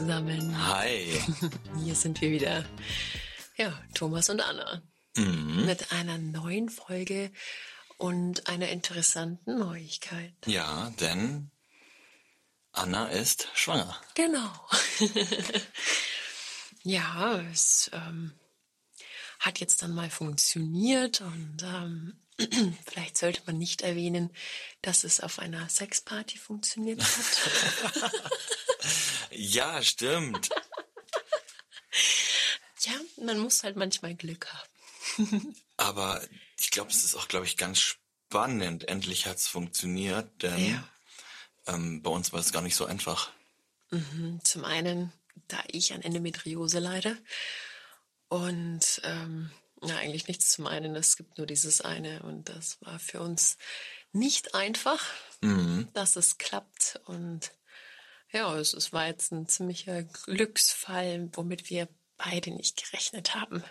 zusammen. Hi. Hier sind wir wieder. Ja, Thomas und Anna. Mhm. Mit einer neuen Folge und einer interessanten Neuigkeit. Ja, denn Anna ist schwanger. Genau. ja, es ähm, hat jetzt dann mal funktioniert und ähm, vielleicht sollte man nicht erwähnen, dass es auf einer Sexparty funktioniert hat. Ja, stimmt. ja, man muss halt manchmal Glück haben. Aber ich glaube, es ist auch, glaube ich, ganz spannend. Endlich hat's funktioniert, denn Ja. ähm, bei uns war es gar nicht so einfach. Zum einen, da ich an Endometriose leide und ähm, na, eigentlich nichts zum einen, es gibt nur dieses eine und das war für uns nicht einfach, dass es klappt und ja, es, es war jetzt ein ziemlicher Glücksfall, womit wir beide nicht gerechnet haben.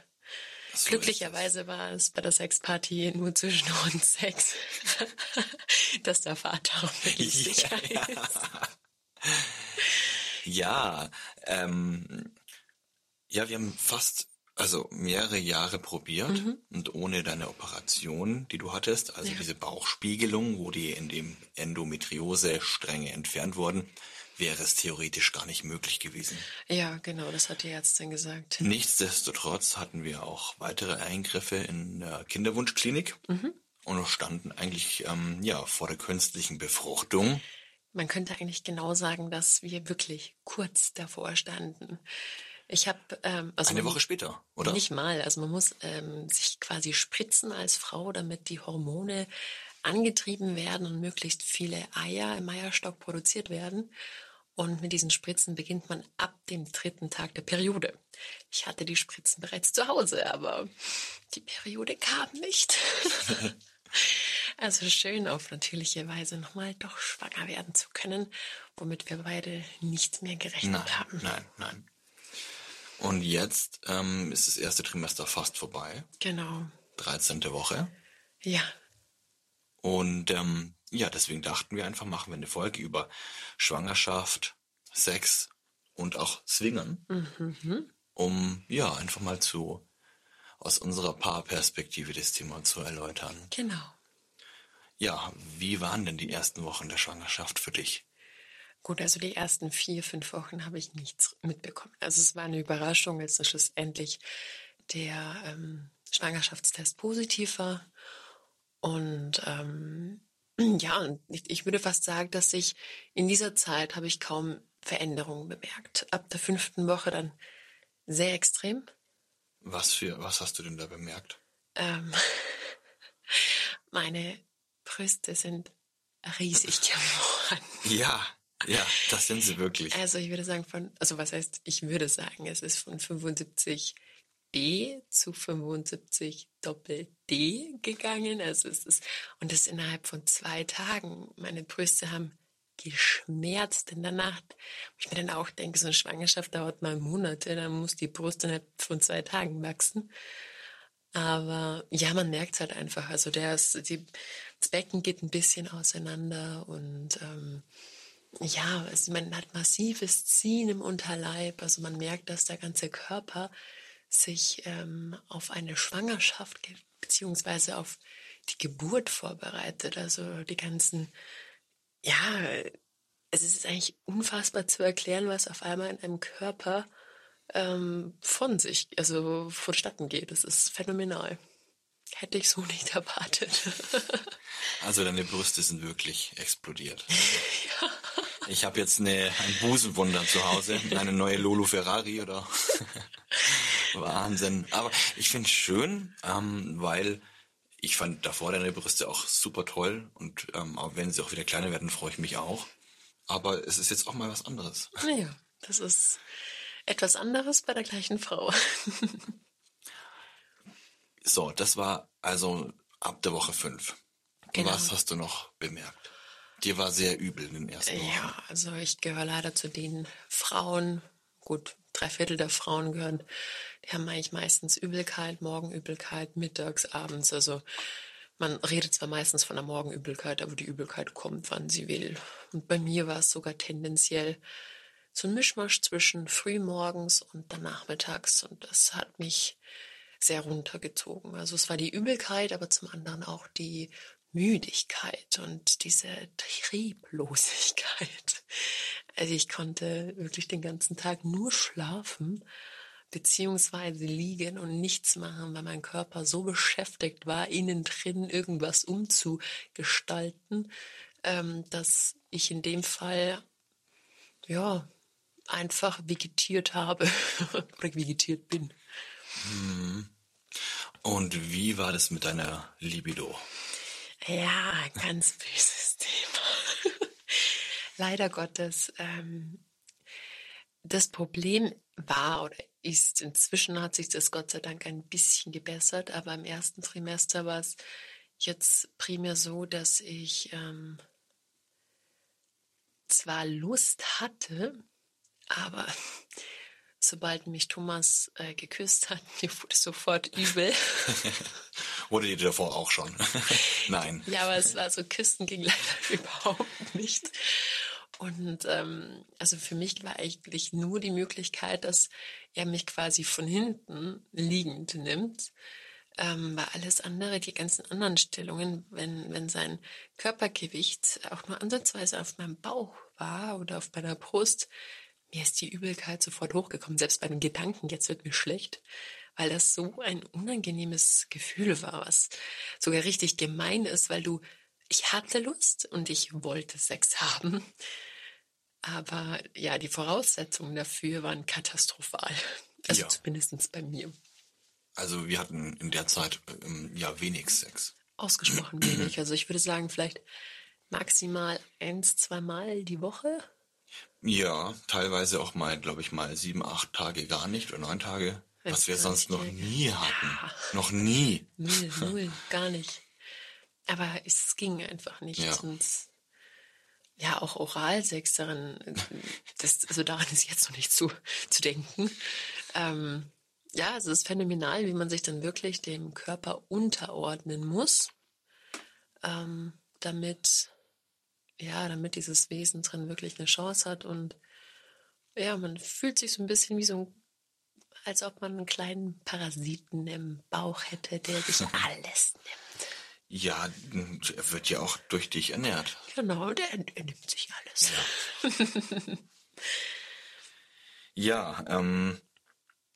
So Glücklicherweise war es bei der Sexparty nur zwischen uns Sex, dass der Vater auch wirklich sicher ist. Ja, ähm, ja, wir haben fast, also mehrere Jahre probiert Mhm. und ohne deine Operation, die du hattest, also diese Bauchspiegelung, wo die in dem Endometriose-Stränge entfernt wurden, wäre es theoretisch gar nicht möglich gewesen. Ja, genau, das hat die Ärztin gesagt. Nichtsdestotrotz hatten wir auch weitere Eingriffe in der Kinderwunschklinik und standen eigentlich ähm, ja vor der künstlichen Befruchtung. Man könnte eigentlich genau sagen, dass wir wirklich kurz davor standen. Ich habe ähm, also Eine Woche später, oder? Nicht mal. Also man muss ähm, sich quasi spritzen als Frau, damit die Hormone angetrieben werden und möglichst viele Eier im Eierstock produziert werden. Und mit diesen Spritzen beginnt man ab dem dritten Tag der Periode. Ich hatte die Spritzen bereits zu Hause, aber die Periode kam nicht. also schön auf natürliche Weise nochmal doch schwanger werden zu können, womit wir beide nicht mehr gerechnet Nein, haben. nein, nein. Und jetzt ähm, ist das erste Trimester fast vorbei, Genau. 13. Woche. Ja, Und ähm, ja, deswegen dachten wir einfach, machen wir eine Folge über Schwangerschaft, Sex und auch Swingern, um ja einfach mal zu aus unserer Paarperspektive das Thema zu erläutern. genau. Ja, wie waren denn die ersten Wochen der Schwangerschaft für dich? Gut, also die ersten vier, fünf Wochen habe ich nichts mitbekommen. Also es war eine Überraschung, als schlussendlich der ähm, Schwangerschaftstest positiv war. Und ähm, ja, und ich, ich würde fast sagen, dass ich in dieser Zeit habe ich kaum Veränderungen bemerkt. Ab der fünften Woche dann sehr extrem. Was für was hast du denn da bemerkt? Ähm, meine Brüste sind riesig geworden. Ja, ja, das sind sie wirklich. Also ich würde sagen von, also was heißt, ich würde sagen, es ist von 75 B zu 75 Doppel D gegangen. Also es ist, und das innerhalb von zwei Tagen. Meine Brüste haben geschmerzt in der Nacht. Ich mir dann auch denke, so eine Schwangerschaft dauert mal Monate, dann muss die Brust innerhalb von zwei Tagen wachsen. Aber ja, man merkt halt einfach. Also der ist, die, das Becken geht ein bisschen auseinander und ähm, ja, also man hat massives Ziehen im Unterleib. Also man merkt, dass der ganze Körper sich ähm, auf eine Schwangerschaft ge- beziehungsweise auf die Geburt vorbereitet. Also die ganzen, ja, es ist eigentlich unfassbar zu erklären, was auf einmal in einem Körper ähm, von sich, also vonstatten geht. Das ist phänomenal. Hätte ich so nicht erwartet. Also deine Brüste sind wirklich explodiert. Ich habe jetzt eine, ein Busenwunder zu Hause, eine neue Lolo Ferrari oder Wahnsinn. Aber ich finde es schön, ähm, weil ich fand davor deine Brüste auch super toll und ähm, auch wenn sie auch wieder kleiner werden, freue ich mich auch. Aber es ist jetzt auch mal was anderes. naja, das ist etwas anderes bei der gleichen Frau. So, das war also ab der Woche fünf. Genau. Was hast du noch bemerkt? Dir war sehr übel in den ersten Wochen. Ja, also ich gehöre leider zu den Frauen, gut, drei Viertel der Frauen gehören, die haben eigentlich meistens Übelkeit, Morgenübelkeit, mittags, abends. Also man redet zwar meistens von der Morgenübelkeit, aber die Übelkeit kommt, wann sie will. Und bei mir war es sogar tendenziell so ein Mischmasch zwischen frühmorgens und dann nachmittags. Und das hat mich sehr runtergezogen. Also es war die Übelkeit, aber zum anderen auch die Müdigkeit und diese Trieblosigkeit. Also ich konnte wirklich den ganzen Tag nur schlafen beziehungsweise liegen und nichts machen, weil mein Körper so beschäftigt war, innen drin irgendwas umzugestalten, ähm, dass ich in dem Fall ja einfach vegetiert habe oder vegetiert bin. Hm. Und wie war das mit deiner Libido? Ja, ganz böses Thema. Leider Gottes. Ähm, das Problem war oder ist, inzwischen hat sich das Gott sei Dank ein bisschen gebessert, aber im ersten Trimester war es jetzt primär so, dass ich ähm, zwar Lust hatte, aber sobald mich Thomas äh, geküsst hat, mir wurde sofort übel. wurde dir davor auch schon? Nein. Ja, aber es war so, Küssen ging leider überhaupt nicht. Und ähm, also für mich war eigentlich nur die Möglichkeit, dass er mich quasi von hinten liegend nimmt. Ähm, weil alles andere, die ganzen anderen Stellungen, wenn, wenn sein Körpergewicht auch nur ansatzweise auf meinem Bauch war oder auf meiner Brust, mir ist die Übelkeit sofort hochgekommen, selbst bei den Gedanken, jetzt wird mir schlecht, weil das so ein unangenehmes Gefühl war, was sogar richtig gemein ist, weil du, ich hatte Lust und ich wollte Sex haben, aber ja, die Voraussetzungen dafür waren katastrophal, also ja. zumindest bei mir. Also wir hatten in der Zeit ähm, ja wenig Sex. Ausgesprochen wenig, also ich würde sagen vielleicht maximal eins, zweimal die Woche. Ja, teilweise auch mal, glaube ich, mal sieben, acht Tage gar nicht oder neun Tage, Wenn's was wir sonst noch nie hatten. Ja. Noch nie. Null, null, gar nicht. Aber es ging einfach nicht. Ja. Und ja, auch Oralsex darin, das, also daran ist jetzt noch nicht zu, zu denken. Ähm, ja, es ist phänomenal, wie man sich dann wirklich dem Körper unterordnen muss, ähm, damit ja, damit dieses Wesen drin wirklich eine Chance hat und ja, man fühlt sich so ein bisschen wie so ein, als ob man einen kleinen Parasiten im Bauch hätte, der sich alles nimmt. Ja, er wird ja auch durch dich ernährt. Genau, der er nimmt sich alles. Ja, ja ähm,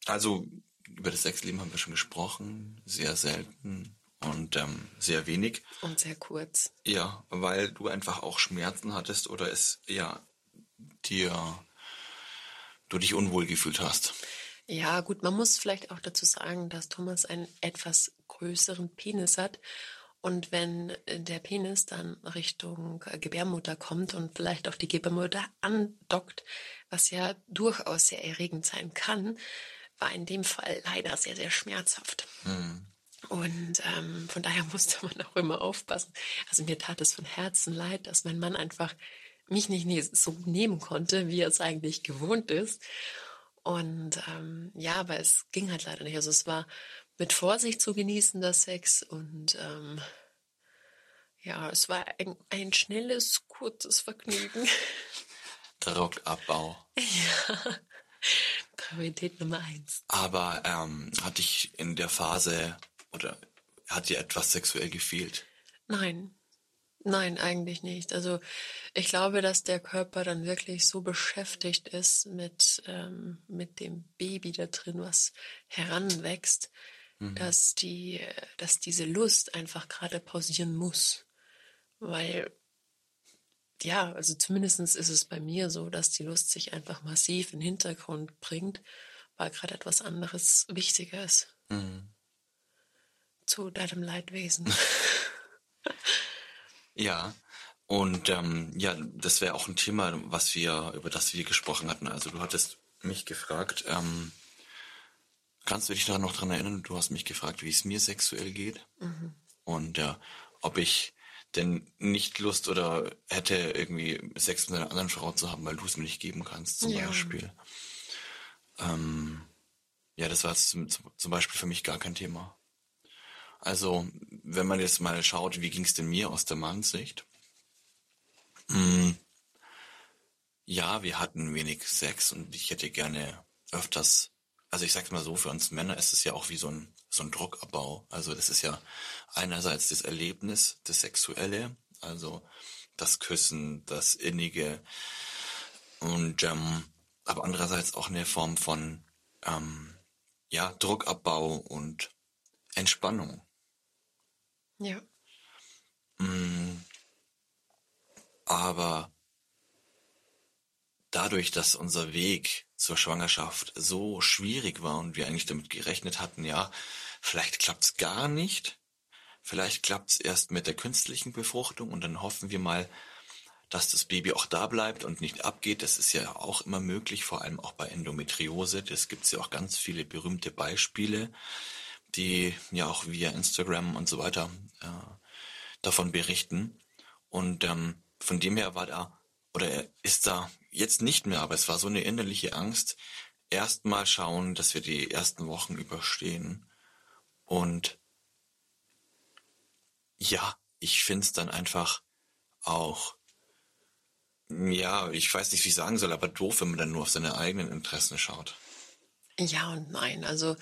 also über das Sexleben haben wir schon gesprochen, sehr selten und ähm, sehr wenig. Und sehr kurz. Ja, weil du einfach auch Schmerzen hattest oder es ja dir du dich unwohl gefühlt hast. Ja, gut, man muss vielleicht auch dazu sagen, dass Thomas einen etwas größeren Penis hat. Und wenn der Penis dann Richtung Gebärmutter kommt und vielleicht auch die Gebärmutter andockt, was ja durchaus sehr erregend sein kann, war in dem Fall leider sehr, sehr schmerzhaft. Mhm. Und ähm, von daher musste man auch immer aufpassen. Also mir tat es von Herzen leid, dass mein Mann einfach mich nicht so nehmen konnte, wie er es eigentlich gewohnt ist. Und ähm, ja, aber es ging halt leider nicht. Also es war mit Vorsicht zu genießen, das Sex. Und ähm, ja, es war ein, ein schnelles, kurzes Vergnügen. Druckabbau. Ja. Priorität Nummer eins. Aber ähm, hatte ich in der Phase oder hat dir etwas sexuell gefehlt? Nein. Nein, eigentlich nicht. Also ich glaube, dass der Körper dann wirklich so beschäftigt ist mit, ähm, mit dem Baby da drin, was heranwächst, mhm. dass, die, dass diese Lust einfach gerade pausieren muss. Weil, ja, also zumindest ist es bei mir so, dass die Lust sich einfach massiv in den Hintergrund bringt, weil gerade etwas anderes wichtiger ist. Mhm zu deinem Leidwesen. ja, und ähm, ja, das wäre auch ein Thema, was wir, über das wir gesprochen hatten. Also du hattest mich gefragt, ähm, kannst du dich da noch dran erinnern? Du hast mich gefragt, wie es mir sexuell geht. Mhm. Und äh, ob ich denn nicht Lust oder hätte, irgendwie Sex mit einer anderen Frau zu haben, weil du es mir nicht geben kannst, zum ja. Beispiel. Ähm, ja, das war zum, zum Beispiel für mich gar kein Thema. Also, wenn man jetzt mal schaut, wie ging es denn mir aus der Mannsicht? Hm, ja, wir hatten wenig Sex und ich hätte gerne öfters, also ich sag's mal so, für uns Männer ist es ja auch wie so ein, so ein Druckabbau. Also das ist ja einerseits das Erlebnis, das Sexuelle, also das Küssen, das Innige und ähm, aber andererseits auch eine Form von ähm, ja, Druckabbau und Entspannung. Ja. Mm, aber dadurch, dass unser Weg zur Schwangerschaft so schwierig war und wir eigentlich damit gerechnet hatten, ja, vielleicht klappt's gar nicht, vielleicht klappt's erst mit der künstlichen Befruchtung und dann hoffen wir mal, dass das Baby auch da bleibt und nicht abgeht. Das ist ja auch immer möglich, vor allem auch bei Endometriose. Das gibt's ja auch ganz viele berühmte Beispiele, die ja auch via Instagram und so weiter äh, davon berichten. Und ähm, von dem her war da oder er ist da jetzt nicht mehr, aber es war so eine innerliche Angst. Erstmal schauen, dass wir die ersten Wochen überstehen. Und ja, ich find's dann einfach auch, ja, ich weiß nicht, wie ich sagen soll, aber doof, wenn man dann nur auf seine eigenen Interessen schaut. Ja und nein. Also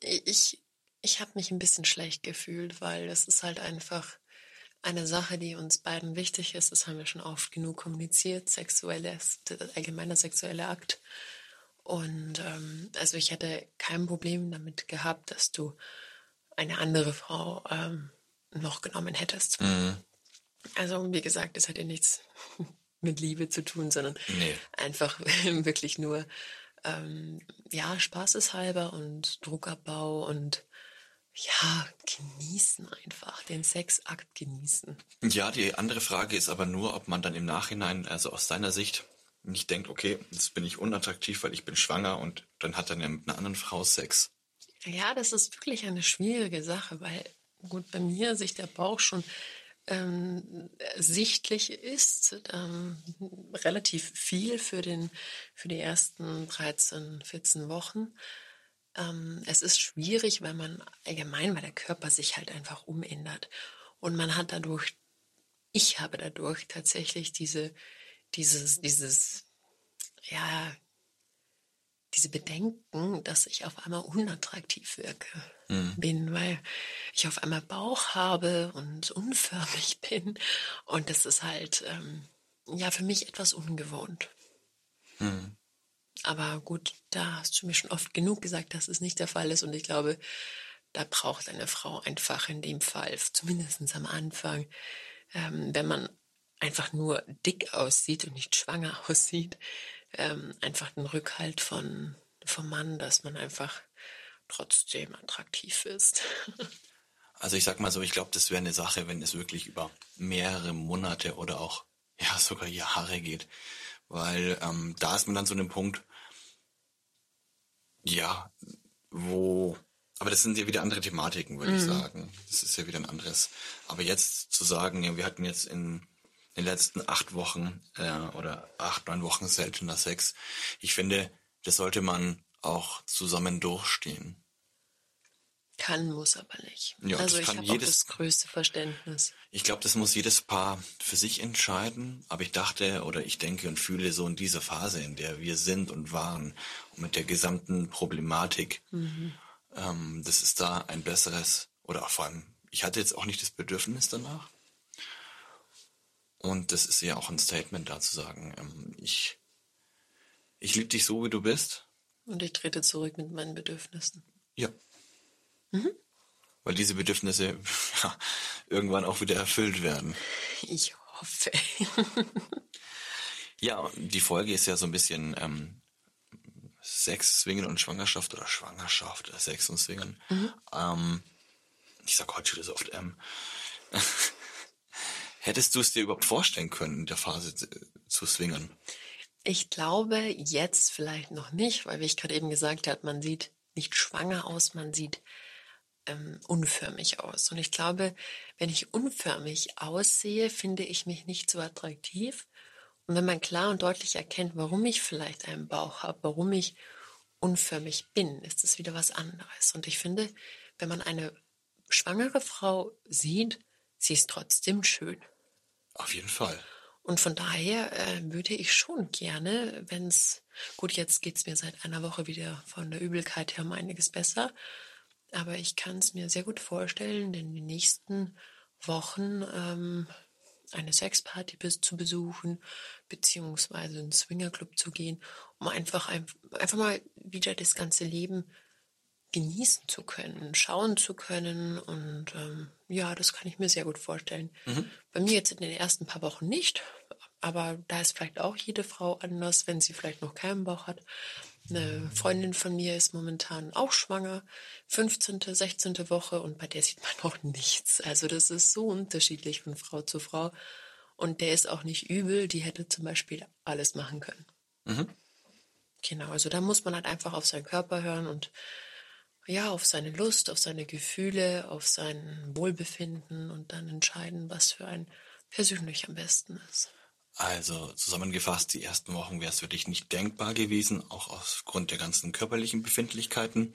ich, ich habe mich ein bisschen schlecht gefühlt, weil es ist halt einfach eine Sache, die uns beiden wichtig ist, das haben wir schon oft genug kommuniziert, sexuelles, allgemeiner sexueller Akt. Und ähm, also ich hätte kein Problem damit gehabt, dass du eine andere Frau ähm, noch genommen hättest. Mhm. Also wie gesagt, das hat ja nichts mit Liebe zu tun, sondern nee. einfach wirklich nur ähm, ja Spaßeshalber und Druckabbau und ja, genießen einfach, den Sexakt genießen. Ja, die andere Frage ist aber nur, ob man dann im Nachhinein, also aus seiner Sicht, nicht denkt, okay, jetzt bin ich unattraktiv, weil ich bin schwanger und dann hat dann ja mit einer anderen Frau Sex. Ja, das ist wirklich eine schwierige Sache, weil gut, bei mir sich der Bauch schon ähm, sichtlich ist, ähm, relativ viel für, den, für die ersten 13, 14 Wochen. Ähm, es ist schwierig, weil man allgemein, weil der Körper sich halt einfach umändert. Und man hat dadurch, ich habe dadurch tatsächlich diese, dieses, dieses, ja, diese Bedenken, dass ich auf einmal unattraktiv wirke mhm. bin, weil ich auf einmal Bauch habe und unförmig bin. Und das ist halt, ähm, ja, für mich etwas ungewohnt. Mhm. Aber gut, da hast du mir schon oft genug gesagt, dass es nicht der Fall ist. Und ich glaube, da braucht eine Frau einfach in dem Fall, zumindest am Anfang, ähm, wenn man einfach nur dick aussieht und nicht schwanger aussieht, ähm, einfach den Rückhalt von, vom Mann, dass man einfach trotzdem attraktiv ist. Also ich sag mal so, ich glaube, das wäre eine Sache, wenn es wirklich über mehrere Monate oder auch ja sogar Jahre geht, weil ähm, da ist man dann so einem Punkt, ja, wo, aber das sind ja wieder andere Thematiken, würde mhm. ich sagen. Das ist ja wieder ein anderes. Aber jetzt zu sagen, ja, wir hatten jetzt in den letzten acht Wochen äh, oder acht, neun Wochen seltener Sex. Ich finde, das sollte man auch zusammen durchstehen. Kann, muss aber nicht. Ja, also ich habe das größte Verständnis. Ich glaube, das muss jedes Paar für sich entscheiden. Aber ich dachte oder ich denke und fühle so in dieser Phase, in der wir sind und waren, und mit der gesamten Problematik, mhm. ähm, das ist da ein besseres oder vor allem, ich hatte jetzt auch nicht das Bedürfnis danach. Und das ist ja auch ein Statement da zu sagen, ähm, ich, ich liebe dich so, wie du bist. Und ich trete zurück mit meinen Bedürfnissen. Ja. Mhm. Weil diese Bedürfnisse ja, irgendwann auch wieder erfüllt werden. Ich hoffe. ja, die Folge ist ja so ein bisschen ähm, Sex, Swingen und Schwangerschaft oder Schwangerschaft, Sex und Swingen. Mhm. Ähm, ich sag heute schon so oft ähm. Hättest du es dir überhaupt vorstellen können, in der Phase zu swingen? Ich glaube jetzt vielleicht noch nicht, weil wie ich gerade eben gesagt habe, man sieht nicht schwanger aus, man sieht ähm, unförmig aus. Und ich glaube, wenn ich unförmig aussehe, finde ich mich nicht so attraktiv. Und wenn man klar und deutlich erkennt, warum ich vielleicht einen Bauch habe, warum ich unförmig bin, ist es wieder was anderes. Und ich finde, wenn man eine schwangere Frau sieht, sie ist trotzdem schön. Auf jeden Fall. Und von daher äh, würde ich schon gerne, wenn es, gut, jetzt geht es mir seit einer Woche wieder von der Übelkeit her um einiges besser, aber ich kann es mir sehr gut vorstellen, in den nächsten Wochen ähm, eine Sexparty zu besuchen, beziehungsweise einen Swingerclub zu gehen, um einfach, einfach mal wieder das ganze Leben genießen zu können, schauen zu können. Und ähm, ja, das kann ich mir sehr gut vorstellen. Mhm. Bei mir jetzt in den ersten paar Wochen nicht, aber da ist vielleicht auch jede Frau anders, wenn sie vielleicht noch keinen Bauch hat. Eine Freundin von mir ist momentan auch schwanger, 15., 16. Woche und bei der sieht man noch nichts. Also das ist so unterschiedlich von Frau zu Frau. Und der ist auch nicht übel, die hätte zum Beispiel alles machen können. Mhm. Genau, also da muss man halt einfach auf seinen Körper hören und ja, auf seine Lust, auf seine Gefühle, auf sein Wohlbefinden und dann entscheiden, was für ein persönlich am besten ist. Also zusammengefasst, die ersten Wochen wäre es für dich nicht denkbar gewesen, auch aufgrund der ganzen körperlichen Befindlichkeiten.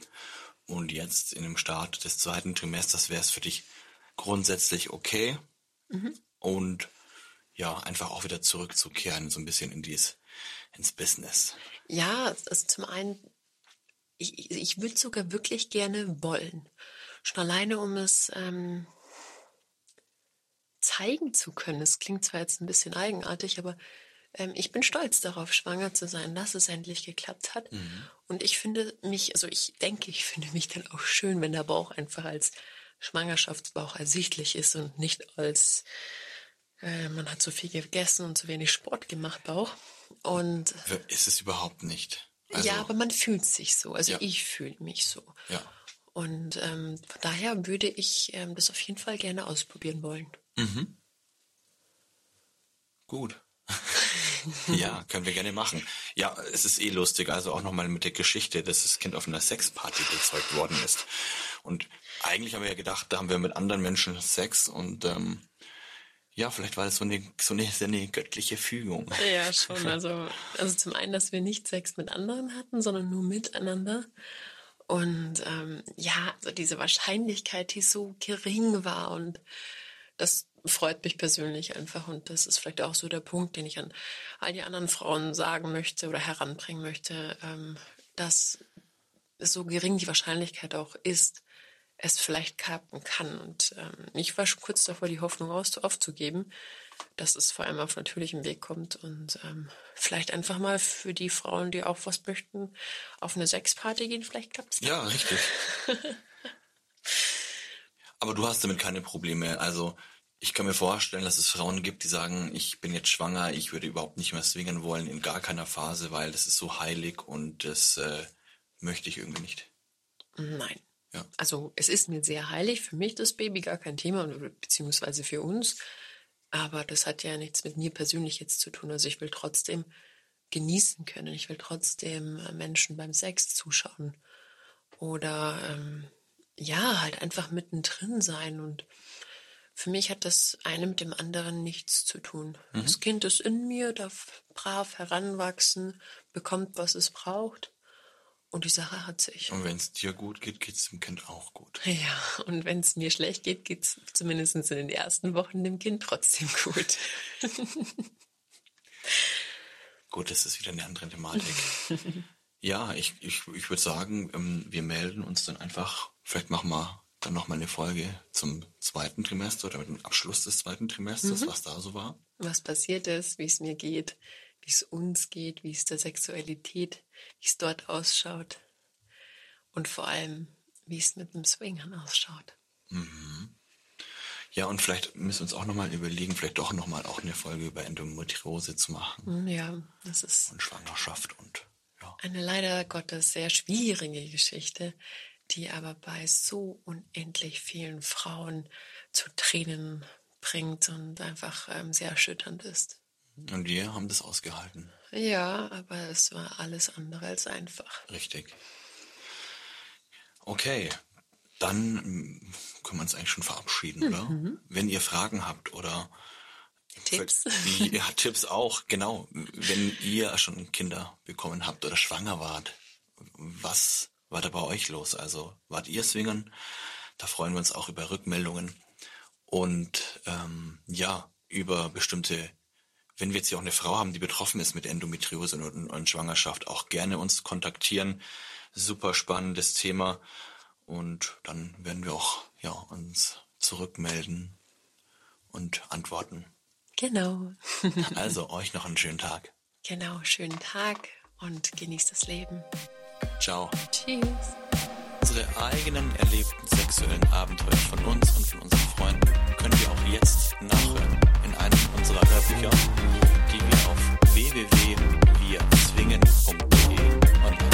Und jetzt in dem Start des zweiten Trimesters wäre es für dich grundsätzlich okay. Mhm. Und ja, einfach auch wieder zurückzukehren, so ein bisschen in dies, ins Business. Ja, also zum einen, ich, ich würde sogar wirklich gerne wollen. Schon alleine, um es ähm, zeigen zu können. Es klingt zwar jetzt ein bisschen eigenartig, aber ähm, ich bin stolz darauf, schwanger zu sein, dass es endlich geklappt hat. Mhm. Und ich finde mich, also ich denke, ich finde mich dann auch schön, wenn der Bauch einfach als Schwangerschaftsbauch ersichtlich ist und nicht als äh, man hat zu viel gegessen und zu wenig Sport gemacht Bauch. Und ist es überhaupt nicht. Also, ja, aber man fühlt sich so. Also ja. ich fühle mich so. Ja. Und ähm, von daher würde ich ähm, das auf jeden Fall gerne ausprobieren wollen. Mhm. Gut. ja, können wir gerne machen. Ja, es ist eh lustig, also auch nochmal mit der Geschichte, dass das Kind auf einer Sexparty gezeugt worden ist. Und eigentlich haben wir ja gedacht, da haben wir mit anderen Menschen Sex und ähm, ja, vielleicht war das so eine, so eine, so eine göttliche Fügung. Ja, schon. Also, also zum einen, dass wir nicht Sex mit anderen hatten, sondern nur miteinander. Und ähm, ja, also diese Wahrscheinlichkeit, die so gering war und das freut mich persönlich einfach und das ist vielleicht auch so der Punkt, den ich an all die anderen Frauen sagen möchte oder heranbringen möchte, ähm, dass so gering die Wahrscheinlichkeit auch ist, es vielleicht klappen kann. Und ähm, ich war schon kurz davor, die Hoffnung aufzugeben, dass es vor allem auf natürlichem Weg kommt und ähm, vielleicht einfach mal für die Frauen, die auch was möchten, auf eine Sexparty gehen, vielleicht klappt es. Ja, richtig. Aber du hast damit keine Probleme. Also ich kann mir vorstellen, dass es Frauen gibt, die sagen, ich bin jetzt schwanger, ich würde überhaupt nicht mehr swingen wollen, in gar keiner Phase, weil das ist so heilig und das äh, möchte ich irgendwie nicht. Nein. Ja. Also es ist mir sehr heilig, für mich das Baby gar kein Thema, beziehungsweise für uns. Aber das hat ja nichts mit mir persönlich jetzt zu tun. Also ich will trotzdem genießen können. Ich will trotzdem äh, Menschen beim Sex zuschauen. Oder ähm, ja, halt einfach mittendrin sein. Und für mich hat das eine mit dem anderen nichts zu tun. Mhm. Das Kind ist in mir, darf brav heranwachsen, bekommt, was es braucht. Und die Sache hat sich. Und wenn es dir gut geht, geht es dem Kind auch gut. Ja, und wenn es mir schlecht geht, geht es zumindest in den ersten Wochen dem Kind trotzdem gut. gut, das ist wieder eine andere Thematik. Ja, ich, ich, ich würde sagen, ähm, wir melden uns dann einfach, vielleicht machen wir dann nochmal eine Folge zum zweiten Trimester oder mit dem Abschluss des zweiten Trimesters, mhm. was da so war. Was passiert ist, wie es mir geht, wie es uns geht, wie es der Sexualität, wie es dort ausschaut und vor allem, wie es mit dem Swingern ausschaut. Mhm. Ja, und vielleicht müssen wir uns auch nochmal überlegen, vielleicht doch nochmal auch eine Folge über Endometriose zu machen. Ja, das ist. Und Schwangerschaft und eine leider Gottes sehr schwierige Geschichte, die aber bei so unendlich vielen Frauen zu Tränen bringt und einfach ähm, sehr erschütternd ist. Und wir haben das ausgehalten. Ja, aber es war alles andere als einfach. Richtig. Okay, dann mm, können wir uns eigentlich schon verabschieden, mhm. oder? Wenn ihr Fragen habt oder Tipps. Ja, Tipps auch, genau. Wenn ihr schon Kinder bekommen habt oder schwanger wart, was war da bei euch los? Also wart ihr Swingern? Da freuen wir uns auch über Rückmeldungen und ähm, ja, über bestimmte, wenn wir jetzt hier auch eine Frau haben, die betroffen ist mit Endometriose und, und Schwangerschaft, auch gerne uns kontaktieren. Super spannendes Thema. Und dann werden wir auch ja, uns zurückmelden und antworten. Genau. also euch noch einen schönen Tag. Genau, schönen Tag und genießt das Leben. Ciao. Tschüss. Unsere eigenen erlebten sexuellen Abenteuer von uns und von unseren Freunden können wir auch jetzt nachhören in einem unserer Hörbücher, die wir auf www.wirzwingen.de online